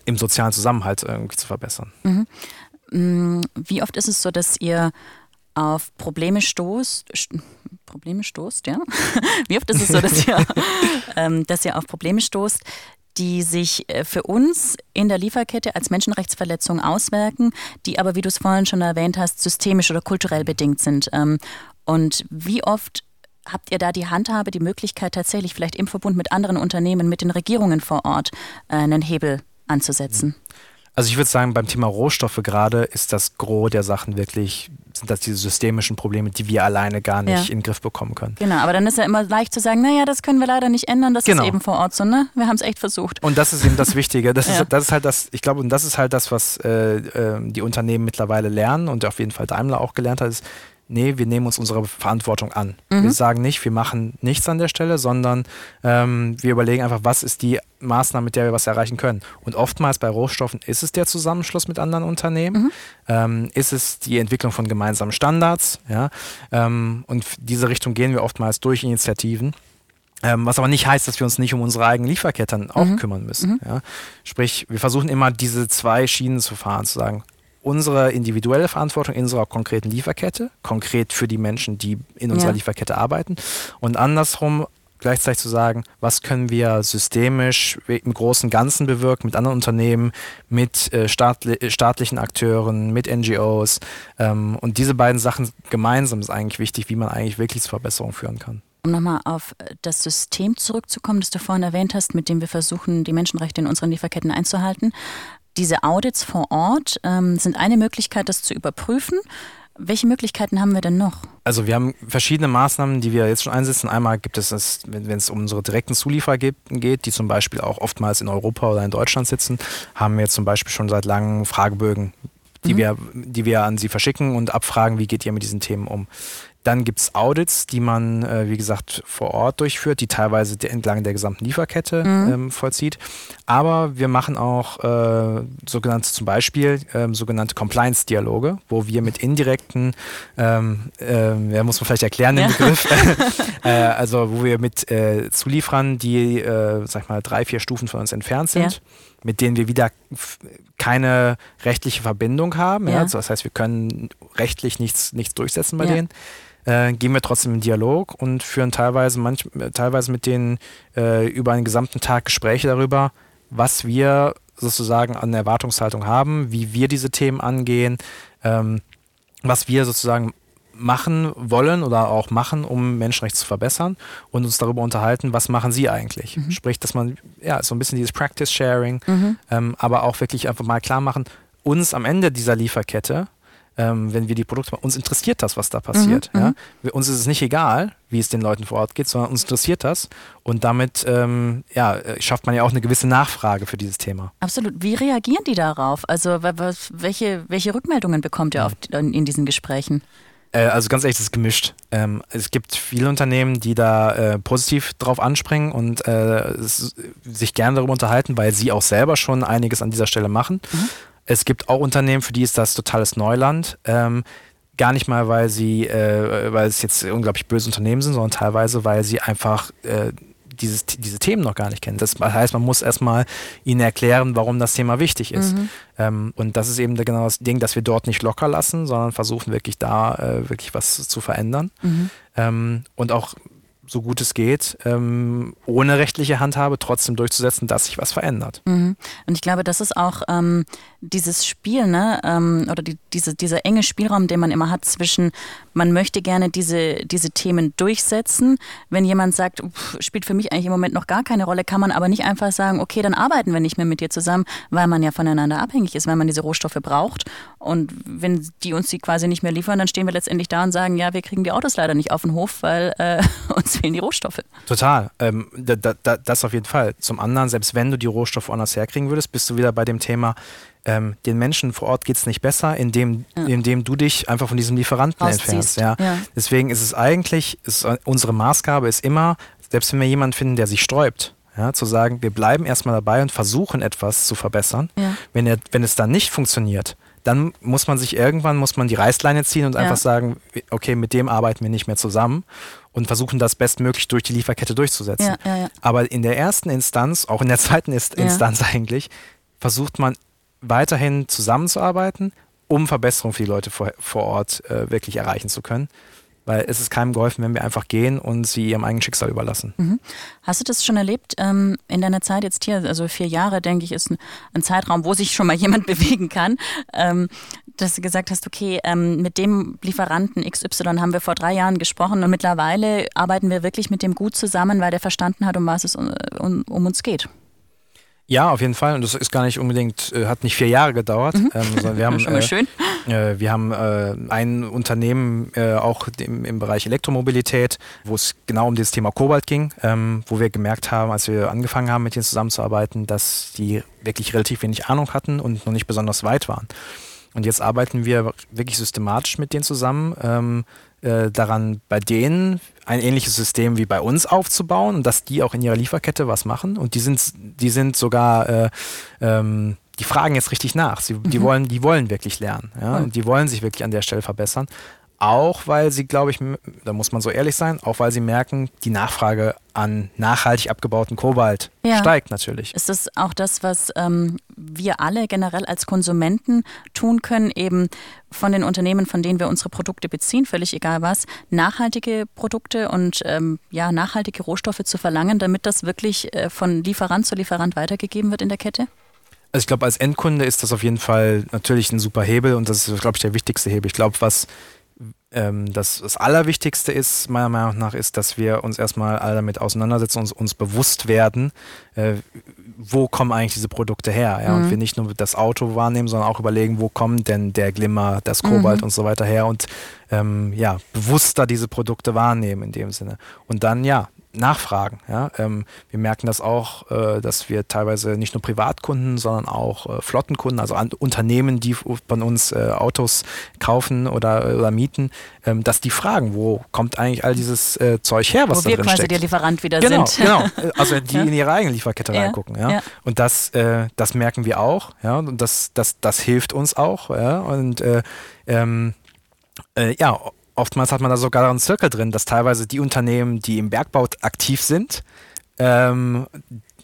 im sozialen Zusammenhalt irgendwie zu verbessern. Mm, Wie oft ist es so, dass ihr auf Probleme stoßt? st- Probleme stoßt, ja? Wie oft ist es so, dass ihr, ähm, dass ihr auf Probleme stoßt, die sich äh, für uns in der Lieferkette als Menschenrechtsverletzung auswirken, die aber, wie du es vorhin schon erwähnt hast, systemisch oder kulturell bedingt sind? Ähm, Und wie oft habt ihr da die Handhabe, die Möglichkeit tatsächlich vielleicht im Verbund mit anderen Unternehmen, mit den Regierungen vor Ort äh, einen Hebel anzusetzen? Also ich würde sagen, beim Thema Rohstoffe gerade ist das Gros der Sachen wirklich, sind das diese systemischen Probleme, die wir alleine gar nicht Ja. in den Griff bekommen können. Genau, aber dann ist ja immer leicht zu sagen, naja, das können wir leider nicht ändern, das Genau. ist eben vor Ort so, ne? Wir haben es echt versucht. Und das ist eben das Wichtige. Das, Ja. ist, das ist halt das, ich glaube, und das ist halt das, was äh, äh, die Unternehmen mittlerweile lernen und auf jeden Fall Daimler auch gelernt hat, ist, nee, wir nehmen uns unsere Verantwortung an. Mhm. Wir sagen nicht, wir machen nichts an der Stelle, sondern ähm, wir überlegen einfach, was ist die Maßnahme, mit der wir was erreichen können. Und oftmals bei Rohstoffen ist es der Zusammenschluss mit anderen Unternehmen, Mhm. ähm, ist es die Entwicklung von gemeinsamen Standards, ja, ähm, und diese Richtung gehen wir oftmals durch Initiativen. Ähm, was aber nicht heißt, dass wir uns nicht um unsere eigenen Lieferketten auch Mhm. kümmern müssen. Mhm. Ja? Sprich, wir versuchen immer diese zwei Schienen zu fahren, zu sagen, unsere individuelle Verantwortung in unserer konkreten Lieferkette, konkret für die Menschen, die in unserer Ja. Lieferkette arbeiten, und andersrum gleichzeitig zu sagen, was können wir systemisch im großen Ganzen bewirken mit anderen Unternehmen, mit äh, staatli staatlichen Akteuren, mit NGOs. Ähm, und diese beiden Sachen gemeinsam ist eigentlich wichtig, wie man eigentlich wirklich zu Verbesserungen führen kann. Um nochmal auf äh, das System zurückzukommen, das du vorhin erwähnt hast, mit dem wir versuchen, die Menschenrechte in unseren Lieferketten einzuhalten. Diese Audits vor Ort ähm, sind eine Möglichkeit, das zu überprüfen. Welche Möglichkeiten haben wir denn noch? Also wir haben verschiedene Maßnahmen, die wir jetzt schon einsetzen. Einmal gibt es, das, wenn es um unsere direkten Zulieferer geht, geht, die zum Beispiel auch oftmals in Europa oder in Deutschland sitzen, haben wir zum Beispiel schon seit langem Fragebögen, die, Mhm. wir, die wir an sie verschicken und abfragen, wie geht ihr mit diesen Themen um. Dann gibt es Audits, die man, äh, wie gesagt, vor Ort durchführt, die teilweise entlang der gesamten Lieferkette Mhm. ähm, vollzieht. Aber wir machen auch äh, sogenannte, zum Beispiel ähm, sogenannte Compliance-Dialoge, wo wir mit indirekten, ähm, ähm, ja, muss man vielleicht erklären, den Ja. Begriff, äh, also wo wir mit äh, Zulieferern, die, äh, sag ich mal, drei, vier Stufen von uns entfernt sind, Ja. mit denen wir wieder keine rechtliche Verbindung haben. Ja. Ja. Also das heißt, wir können rechtlich nichts, nichts durchsetzen bei Ja. denen. Äh, gehen wir trotzdem in Dialog und führen teilweise, manch, teilweise mit denen äh, über einen gesamten Tag Gespräche darüber, was wir sozusagen an Erwartungshaltung haben, wie wir diese Themen angehen, ähm, was wir sozusagen machen wollen oder auch machen, um Menschenrechte zu verbessern und uns darüber unterhalten, was machen sie eigentlich. Mhm. Sprich, dass man ja so ein bisschen dieses Practice-Sharing, Mhm. ähm, aber auch wirklich einfach mal klar machen, uns am Ende dieser Lieferkette, ähm, wenn wir die Produkte machen, uns interessiert das, was da passiert. Mhm, ja? mhm. Wir, uns ist es nicht egal, wie es den Leuten vor Ort geht, sondern uns interessiert das und damit ähm, ja, äh, schafft man ja auch eine gewisse Nachfrage für dieses Thema. Absolut. Wie reagieren die darauf? Also wa- was, welche, welche Rückmeldungen bekommt ihr auf, in, diesen Gesprächen? Äh, also ganz ehrlich, das ist gemischt. Ähm, es gibt viele Unternehmen, die da äh, positiv drauf anspringen und äh, es, sich gerne darüber unterhalten, weil sie auch selber schon einiges an dieser Stelle machen. Mhm. Es gibt auch Unternehmen, für die ist das totales Neuland. Ähm, gar nicht mal, weil sie, äh, weil es jetzt unglaublich böse Unternehmen sind, sondern teilweise, weil sie einfach äh, dieses, diese Themen noch gar nicht kennen. Das heißt, man muss erstmal ihnen erklären, warum das Thema wichtig ist. Mhm. Ähm, und das ist eben genau das Ding, dass wir dort nicht locker lassen, sondern versuchen wirklich da äh, wirklich was zu verändern. Mhm. Ähm, und auch so gut es geht, ähm, ohne rechtliche Handhabe trotzdem durchzusetzen, dass sich was verändert. Mhm. Und ich glaube, das ist auch ähm, dieses Spiel, ne, ähm, oder die, diese, dieser enge Spielraum, den man immer hat zwischen, man möchte gerne diese, diese Themen durchsetzen. Wenn jemand sagt, pff, spielt für mich eigentlich im Moment noch gar keine Rolle, kann man aber nicht einfach sagen, okay, dann arbeiten wir nicht mehr mit dir zusammen, weil man ja voneinander abhängig ist, weil man diese Rohstoffe braucht. Und wenn die uns die quasi nicht mehr liefern, dann stehen wir letztendlich da und sagen, ja, wir kriegen die Autos leider nicht auf den Hof, weil äh, uns fehlen die Rohstoffe. Total. Ähm, da, da, das auf jeden Fall. Zum anderen, selbst wenn du die Rohstoffe anders herkriegen würdest, bist du wieder bei dem Thema, ähm, den Menschen vor Ort geht es nicht besser, indem, ja. indem du dich einfach von diesem Lieferanten entfernst. Ja. ja. Deswegen ist es eigentlich, ist, unsere Maßgabe ist immer, selbst wenn wir jemanden finden, der sich sträubt, ja, zu sagen, wir bleiben erstmal dabei und versuchen etwas zu verbessern. Ja. Wenn, er, wenn es dann nicht funktioniert, dann muss man sich irgendwann muss man die Reißleine ziehen und ja. einfach sagen, okay, mit dem arbeiten wir nicht mehr zusammen und versuchen das bestmöglich durch die Lieferkette durchzusetzen. Ja, ja, Aber in der ersten Instanz, auch in der zweiten Instanz eigentlich, versucht man weiterhin zusammenzuarbeiten, um Verbesserungen für die Leute vor, vor Ort äh, wirklich erreichen zu können weil es ist keinem geholfen, wenn wir einfach gehen und sie ihrem eigenen Schicksal überlassen. Mhm. Hast du das schon erlebt ähm, in deiner Zeit jetzt hier? Also vier Jahre, denke ich, ist ein, ein Zeitraum, wo sich schon mal jemand bewegen kann. Ähm, dass du gesagt hast, okay, ähm, mit dem Lieferanten XY haben wir vor drei Jahren gesprochen und mittlerweile arbeiten wir wirklich mit dem gut zusammen, weil der verstanden hat, um was es um, um, um uns geht. Ja, auf jeden Fall. Und das ist gar nicht unbedingt, äh, hat nicht vier Jahre gedauert. Mhm. Ähm, sondern wir haben, Schon mal äh, schön. Äh, wir haben äh, ein Unternehmen äh, auch im, im, Bereich Elektromobilität, wo es genau um dieses Thema Kobalt ging, ähm, wo wir gemerkt haben, als wir angefangen haben, mit denen zusammenzuarbeiten, dass die wirklich relativ wenig Ahnung hatten und noch nicht besonders weit waren. Und jetzt arbeiten wir wirklich systematisch mit denen zusammen, ähm, äh, daran bei denen ein ähnliches System wie bei uns aufzubauen und dass die auch in ihrer Lieferkette was machen. Und die sind, die sind sogar, äh, ähm, die fragen jetzt richtig nach. Sie, die, mhm. wollen, die wollen wirklich lernen. Ja? Mhm. Und die wollen sich wirklich an der Stelle verbessern. Auch weil sie, glaube ich, da muss man so ehrlich sein, auch weil sie merken, die Nachfrage an nachhaltig abgebauten Kobalt ja. steigt natürlich. Ist das auch das, was ähm, wir alle generell als Konsumenten tun können, eben von den Unternehmen, von denen wir unsere Produkte beziehen, völlig egal was, nachhaltige Produkte und ähm, ja, nachhaltige Rohstoffe zu verlangen, damit das wirklich äh, von Lieferant zu Lieferant weitergegeben wird in der Kette? Also ich glaube, als Endkunde ist das auf jeden Fall natürlich ein super Hebel und das ist, glaube ich, der wichtigste Hebel. Ich glaube, was ähm, das, das Allerwichtigste ist, meiner Meinung nach, ist, dass wir uns erstmal alle damit auseinandersetzen und uns bewusst werden, äh, wo kommen eigentlich diese Produkte her. Ja? Mhm. Und wir nicht nur das Auto wahrnehmen, sondern auch überlegen, wo kommt denn der Glimmer, das Kobalt mhm. und so weiter her und ähm, ja, bewusster diese Produkte wahrnehmen in dem Sinne. Und dann, ja, nachfragen. Ja? Ähm, wir merken das auch, äh, dass wir teilweise nicht nur Privatkunden, sondern auch äh, Flottenkunden, also an, Unternehmen, die von uns äh, Autos kaufen oder, oder mieten, ähm, dass die fragen, wo kommt eigentlich all dieses äh, Zeug her, was wo da drin steckt. Wo wir quasi der Lieferant wieder genau, sind. Genau, also die ja. in ihre eigene Lieferkette ja. reingucken. Ja? Und das, äh, das merken wir auch. Ja? Und das, das, das hilft uns auch. Ja? Und äh, ähm, ja, oftmals hat man da sogar einen Zirkel drin, dass teilweise die Unternehmen, die im Bergbau aktiv sind, ähm,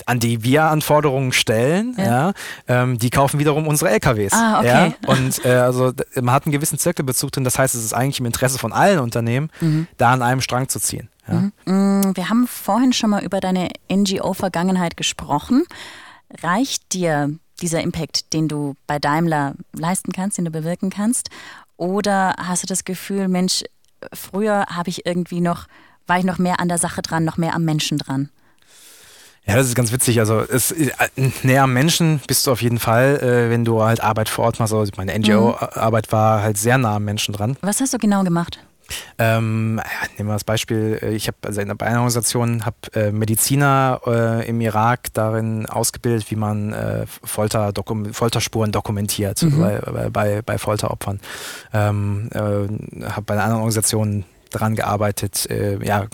an die wir Anforderungen stellen, ja. ja ähm, die kaufen wiederum unsere LKWs. Ah, okay. Ja? Und äh, also man hat einen gewissen Zirkelbezug drin, das heißt, es ist eigentlich im Interesse von allen Unternehmen, mhm. da an einem Strang zu ziehen. Ja? Mhm. Mm, wir haben vorhin schon mal über deine NGO-Vergangenheit gesprochen. Reicht dir dieser Impact, den du bei Daimler leisten kannst, den du bewirken kannst? Oder hast du das Gefühl, Mensch, früher habe ich irgendwie noch, war ich noch mehr an der Sache dran, noch mehr am Menschen dran? Ja, das ist ganz witzig. Also es, äh, näher am Menschen bist du auf jeden Fall, äh, wenn du halt Arbeit vor Ort machst. Also meine NGO-Arbeit war halt sehr nah am Menschen dran. Was hast du genau gemacht? Ähm, ja, nehmen wir das Beispiel, äh, ich habe also in einer Organisation habe äh, Mediziner äh, im Irak darin ausgebildet, wie man äh, Folter dokum Folterspuren dokumentiert mhm. bei, bei, bei, Folteropfern. Ähm, äh, habe bei einer anderen Organisation daran gearbeitet, äh, ja,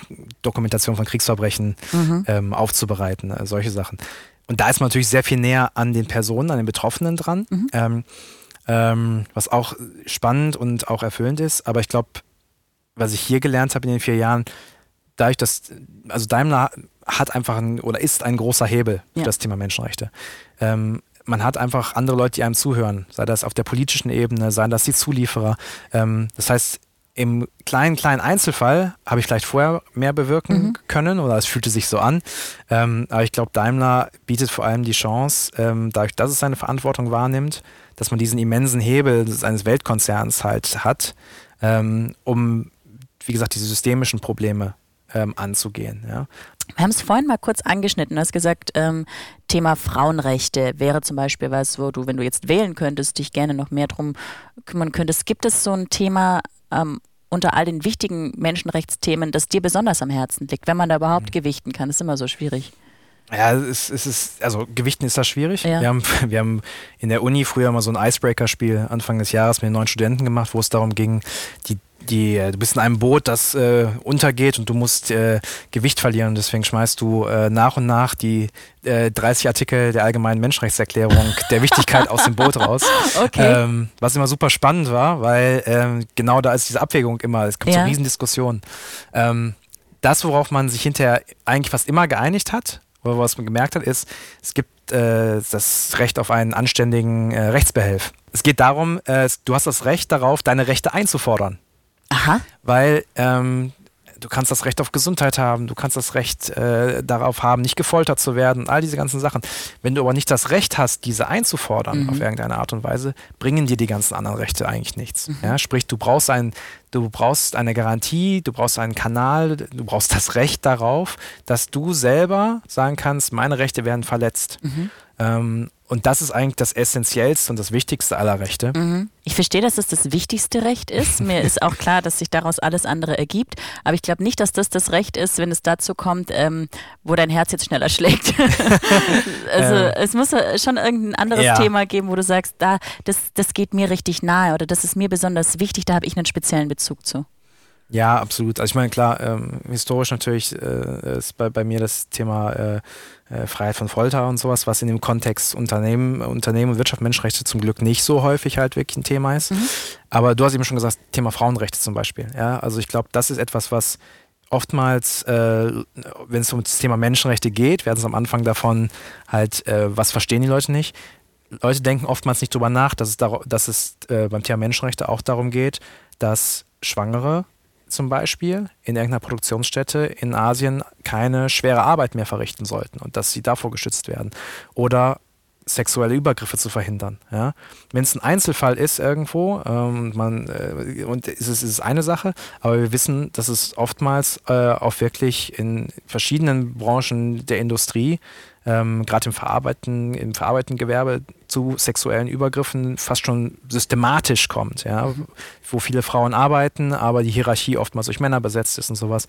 Dokumentation von Kriegsverbrechen mhm. ähm, aufzubereiten, solche Sachen. Und da ist man natürlich sehr viel näher an den Personen, an den Betroffenen dran. Mhm. Ähm, ähm was auch spannend und auch erfüllend ist. Aber ich glaube, was ich hier gelernt habe in den vier Jahren, dadurch, dass, also Daimler hat einfach ein, oder ist ein großer Hebel für ja. das Thema Menschenrechte. Ähm, man hat einfach andere Leute, die einem zuhören, sei das auf der politischen Ebene, sei das die Zulieferer. Ähm, das heißt, im kleinen, kleinen Einzelfall habe ich vielleicht vorher mehr bewirken mhm. können oder es fühlte sich so an. Ähm, aber ich glaube, Daimler bietet vor allem die Chance, ähm, dadurch, dass es seine Verantwortung wahrnimmt, dass man diesen immensen Hebel eines Weltkonzerns halt hat, ähm, um, wie gesagt, diese systemischen Probleme ähm, anzugehen. Ja. Wir haben es vorhin mal kurz angeschnitten. Du hast gesagt, ähm, Thema Frauenrechte wäre zum Beispiel was, wo du, wenn du jetzt wählen könntest, dich gerne noch mehr drum kümmern könntest. Gibt es so ein Thema ähm, unter all den wichtigen Menschenrechtsthemen, das dir besonders am Herzen liegt, wenn man da überhaupt mhm. gewichten kann? Das ist immer so schwierig. Ja, es, es ist, also Gewichten ist da schwierig. Ja. Wir, haben, wir haben in der Uni früher mal so ein Icebreaker-Spiel Anfang des Jahres mit den neuen Studenten gemacht, wo es darum ging, die die, äh, du bist in einem Boot, das äh, untergeht und du musst äh, Gewicht verlieren. Und deswegen schmeißt du äh, nach und nach die 30 äh, Artikel der Allgemeinen Menschenrechtserklärung der Wichtigkeit aus dem Boot raus. Okay. Ähm, was immer super spannend war, weil ähm, genau da ist diese Abwägung immer, es kommt ja. zu Riesendiskussionen. Ähm, das, worauf man sich hinterher eigentlich fast immer geeinigt hat, oder was man gemerkt hat, ist, es gibt äh, das Recht auf einen anständigen Rechtsbehelf. Es geht darum, du hast das Recht darauf, deine Rechte einzufordern. Aha. Weil ähm, du kannst das Recht auf Gesundheit haben, du kannst das Recht äh, darauf haben, nicht gefoltert zu werden, all diese ganzen Sachen. Wenn du aber nicht das Recht hast, diese einzufordern mhm. auf irgendeine Art und Weise, bringen dir die ganzen anderen Rechte eigentlich nichts. Mhm. Ja, sprich, du brauchst ein, du brauchst eine Garantie, du brauchst einen Kanal, du brauchst das Recht darauf, dass du selber sagen kannst, meine Rechte werden verletzt. Mhm. Ähm, und das ist eigentlich das Essentiellste und das Wichtigste aller Rechte. Mhm. Ich verstehe, dass es das wichtigste Recht ist. Mir ist auch klar, dass sich daraus alles andere ergibt. Aber ich glaube nicht, dass das das Recht ist, wenn es dazu kommt, ähm, wo dein Herz jetzt schneller schlägt. also ähm. es muss schon irgendein anderes ja. Thema geben, wo du sagst, da, das, das geht mir richtig nahe oder das ist mir besonders wichtig, da habe ich einen speziellen Bezug zu. Ja, absolut. Also ich meine, klar, ähm, historisch natürlich äh, ist bei, bei mir das Thema äh, äh, Freiheit von Folter und sowas, was in dem Kontext Unternehmen, Unternehmen und Wirtschaft, Menschenrechte zum Glück nicht so häufig halt wirklich ein Thema ist. Mhm. Aber du hast eben schon gesagt, Thema Frauenrechte zum Beispiel. Ja, also ich glaube, das ist etwas, was oftmals, äh, wenn es um das Thema Menschenrechte geht, werden es am Anfang davon halt, äh, was verstehen die Leute nicht. Leute denken oftmals nicht darüber nach, dass es, dass es äh, beim Thema Menschenrechte auch darum geht, dass Schwangere zum Beispiel in irgendeiner Produktionsstätte in Asien keine schwere Arbeit mehr verrichten sollten und dass sie davor geschützt werden. Oder sexuelle Übergriffe zu verhindern. Ja? Wenn es ein Einzelfall ist irgendwo, ähm, man, äh, und ist es ist eine Sache, aber wir wissen, dass es oftmals äh, auch wirklich in verschiedenen Branchen der Industrie ähm, gerade im Verarbeiten, im verarbeitenden Gewerbe zu sexuellen Übergriffen fast schon systematisch kommt, ja, mhm. wo viele Frauen arbeiten, aber die Hierarchie oftmals durch Männer besetzt ist und sowas.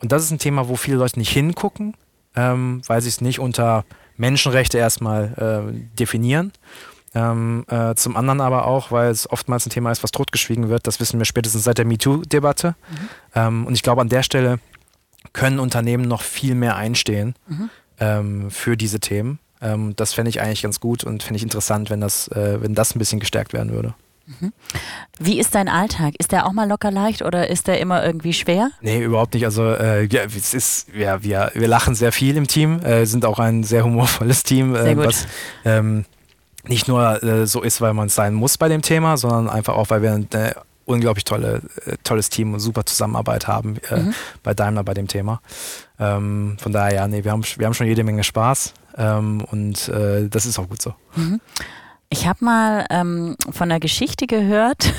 Und das ist ein Thema, wo viele Leute nicht hingucken, ähm, weil sie es nicht unter Menschenrechte erstmal äh, definieren. Ähm, äh, zum anderen aber auch, weil es oftmals ein Thema ist, was totgeschwiegen wird. Das wissen wir spätestens seit der MeToo-Debatte. Mhm. Ähm, und ich glaube, an der Stelle können Unternehmen noch viel mehr einstehen. Mhm ähm, für diese Themen. Ähm, das fände ich eigentlich ganz gut und fände ich interessant, wenn das, äh, wenn das ein bisschen gestärkt werden würde. Mhm. Wie ist dein Alltag? Ist der auch mal locker leicht oder ist der immer irgendwie schwer? Nee, überhaupt nicht. Also äh, ja, es ist, ja, wir, wir lachen sehr viel im Team, äh, sind auch ein sehr humorvolles Team, äh, was ähm, nicht nur äh, so ist, weil man es sein muss bei dem Thema, sondern einfach auch, weil wir ein äh, unglaublich tolle, äh, tolles Team und super Zusammenarbeit haben mhm. bei Daimler bei dem Thema. Ähm, von daher, ja, nee, wir haben, wir haben schon jede Menge Spaß ähm, und äh, das ist auch gut so. Mhm. Ich habe mal ähm, von einer Geschichte gehört.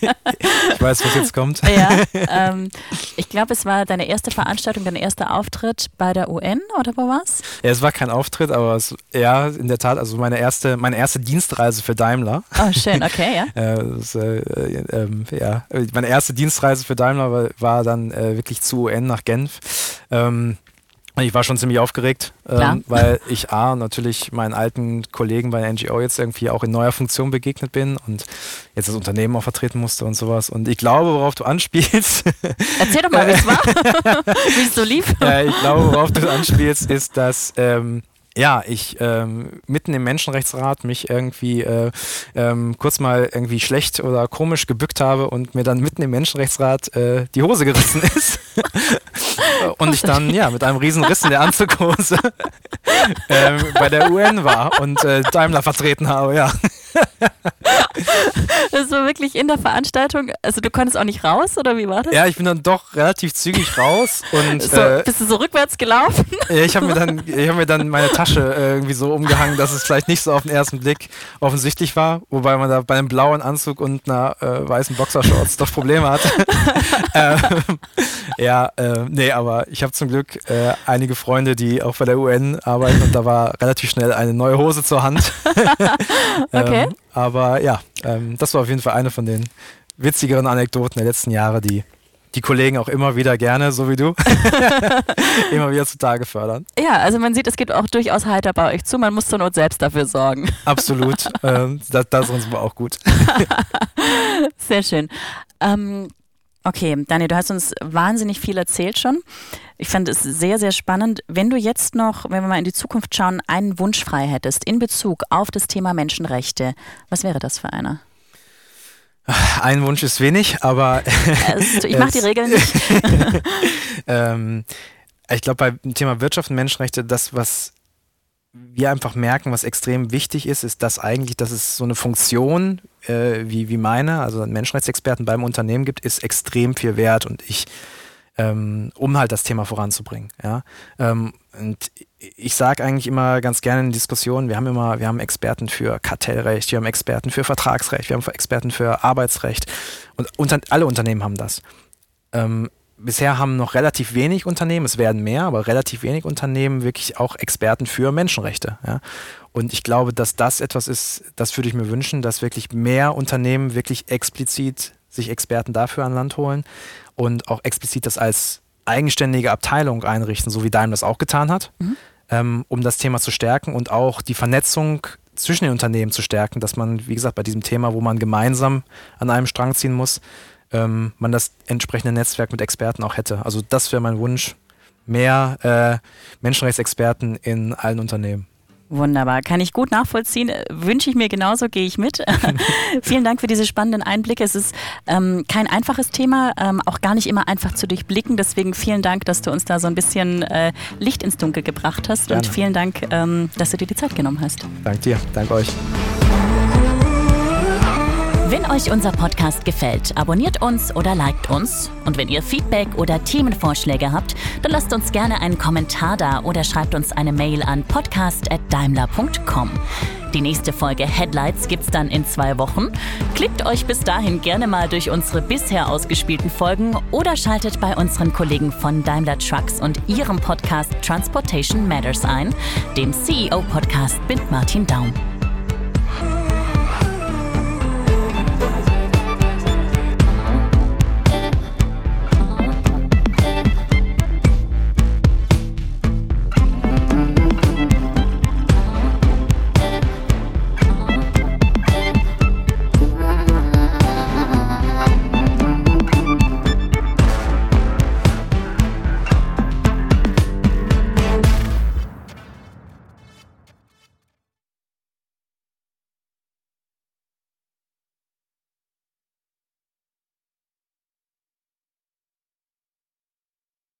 ich weiß, was jetzt kommt. ja, ähm, ich glaube, es war deine erste Veranstaltung, dein erster Auftritt bei der UN oder wo war's? Ja, es war kein Auftritt, aber es, ja, in der Tat, also meine erste, meine erste Dienstreise für Daimler. Oh, schön, okay, ja. äh, das, äh, äh, ja, meine erste Dienstreise für Daimler war, war dann äh, wirklich zu UN nach Genf. Ähm, ich war schon ziemlich aufgeregt, ähm, weil ich A, natürlich meinen alten Kollegen bei der NGO jetzt irgendwie auch in neuer Funktion begegnet bin und jetzt das Unternehmen auch vertreten musste und sowas. Und ich glaube, worauf du anspielst. Erzähl doch mal, wie es war, wie es so lief. Ja, ich glaube, worauf du anspielst, ist, dass ähm, ja, ich ähm, mitten im Menschenrechtsrat mich irgendwie äh, ähm, kurz mal irgendwie schlecht oder komisch gebückt habe und mir dann mitten im Menschenrechtsrat äh, die Hose gerissen ist. und ich dann ja mit einem riesen Riss in der Anzughose ähm, bei der UN war und äh, Daimler vertreten habe, ja. das war wirklich in der Veranstaltung. Also du konntest auch nicht raus oder wie war das? Ja, ich bin dann doch relativ zügig raus und so, äh, bist du so rückwärts gelaufen? Ja, ich habe mir dann, ich habe mir dann meine Tasche äh, irgendwie so umgehangen, dass es vielleicht nicht so auf den ersten Blick offensichtlich war, wobei man da bei einem blauen Anzug und einer äh, weißen Boxershorts doch Probleme hat. ähm, ja, äh, nee, aber ich habe zum Glück äh, einige Freunde, die auch bei der UN arbeiten und da war relativ schnell eine neue Hose zur Hand. okay. Ähm, aber ja, ähm, das war auf jeden Fall eine von den witzigeren Anekdoten der letzten Jahre, die die Kollegen auch immer wieder gerne, so wie du, immer wieder zutage fördern. Ja, also man sieht, es geht auch durchaus heiter bei euch zu. Man muss zur Not selbst dafür sorgen. Absolut. ähm, das, das ist uns aber auch gut. Sehr schön. Ähm, okay, Daniel, du hast uns wahnsinnig viel erzählt schon. Ich fand es sehr, sehr spannend. Wenn du jetzt noch, wenn wir mal in die Zukunft schauen, einen Wunsch frei hättest in Bezug auf das Thema Menschenrechte, was wäre das für einer? Ein Wunsch ist wenig, aber. ich mache die Regeln nicht. ähm, ich glaube, beim Thema Wirtschaft und Menschenrechte, das, was wir einfach merken, was extrem wichtig ist, ist, dass eigentlich, dass es so eine Funktion äh, wie, wie meine, also Menschenrechtsexperten beim Unternehmen gibt, ist extrem viel wert. Und ich ähm, um halt das Thema voranzubringen. Ja? Ähm, und ich sage eigentlich immer ganz gerne in Diskussionen, wir haben immer, wir haben Experten für Kartellrecht, wir haben Experten für Vertragsrecht, wir haben Experten für Arbeitsrecht und unter, alle Unternehmen haben das. Ähm, bisher haben noch relativ wenig Unternehmen, es werden mehr, aber relativ wenig Unternehmen wirklich auch Experten für Menschenrechte. Ja? Und ich glaube, dass das etwas ist, das würde ich mir wünschen, dass wirklich mehr Unternehmen wirklich explizit sich Experten dafür an Land holen und auch explizit das als eigenständige Abteilung einrichten, so wie Daimler das auch getan hat, mhm. ähm, um das Thema zu stärken und auch die Vernetzung zwischen den Unternehmen zu stärken, dass man, wie gesagt, bei diesem Thema, wo man gemeinsam an einem Strang ziehen muss, ähm, man das entsprechende Netzwerk mit Experten auch hätte. Also das wäre mein Wunsch, mehr äh, Menschenrechtsexperten in allen Unternehmen. Wunderbar, kann ich gut nachvollziehen. Wünsche ich mir genauso, gehe ich mit. Vielen Dank für diese spannenden Einblicke. Es ist ähm, kein einfaches Thema, ähm, auch gar nicht immer einfach zu durchblicken. Deswegen vielen Dank, dass du uns da so ein bisschen äh, Licht ins Dunkel gebracht hast. Gerne. Und vielen Dank, ähm, dass du dir die Zeit genommen hast. Dank dir, dank euch. Wenn euch unser Podcast gefällt, abonniert uns oder liked uns. Und wenn ihr Feedback oder Themenvorschläge habt, dann lasst uns gerne einen Kommentar da oder schreibt uns eine Mail an podcast.daimler.com. Die nächste Folge Headlights gibt's dann in zwei Wochen. Klickt euch bis dahin gerne mal durch unsere bisher ausgespielten Folgen oder schaltet bei unseren Kollegen von Daimler Trucks und ihrem Podcast Transportation Matters ein, dem CEO-Podcast mit Martin Daum.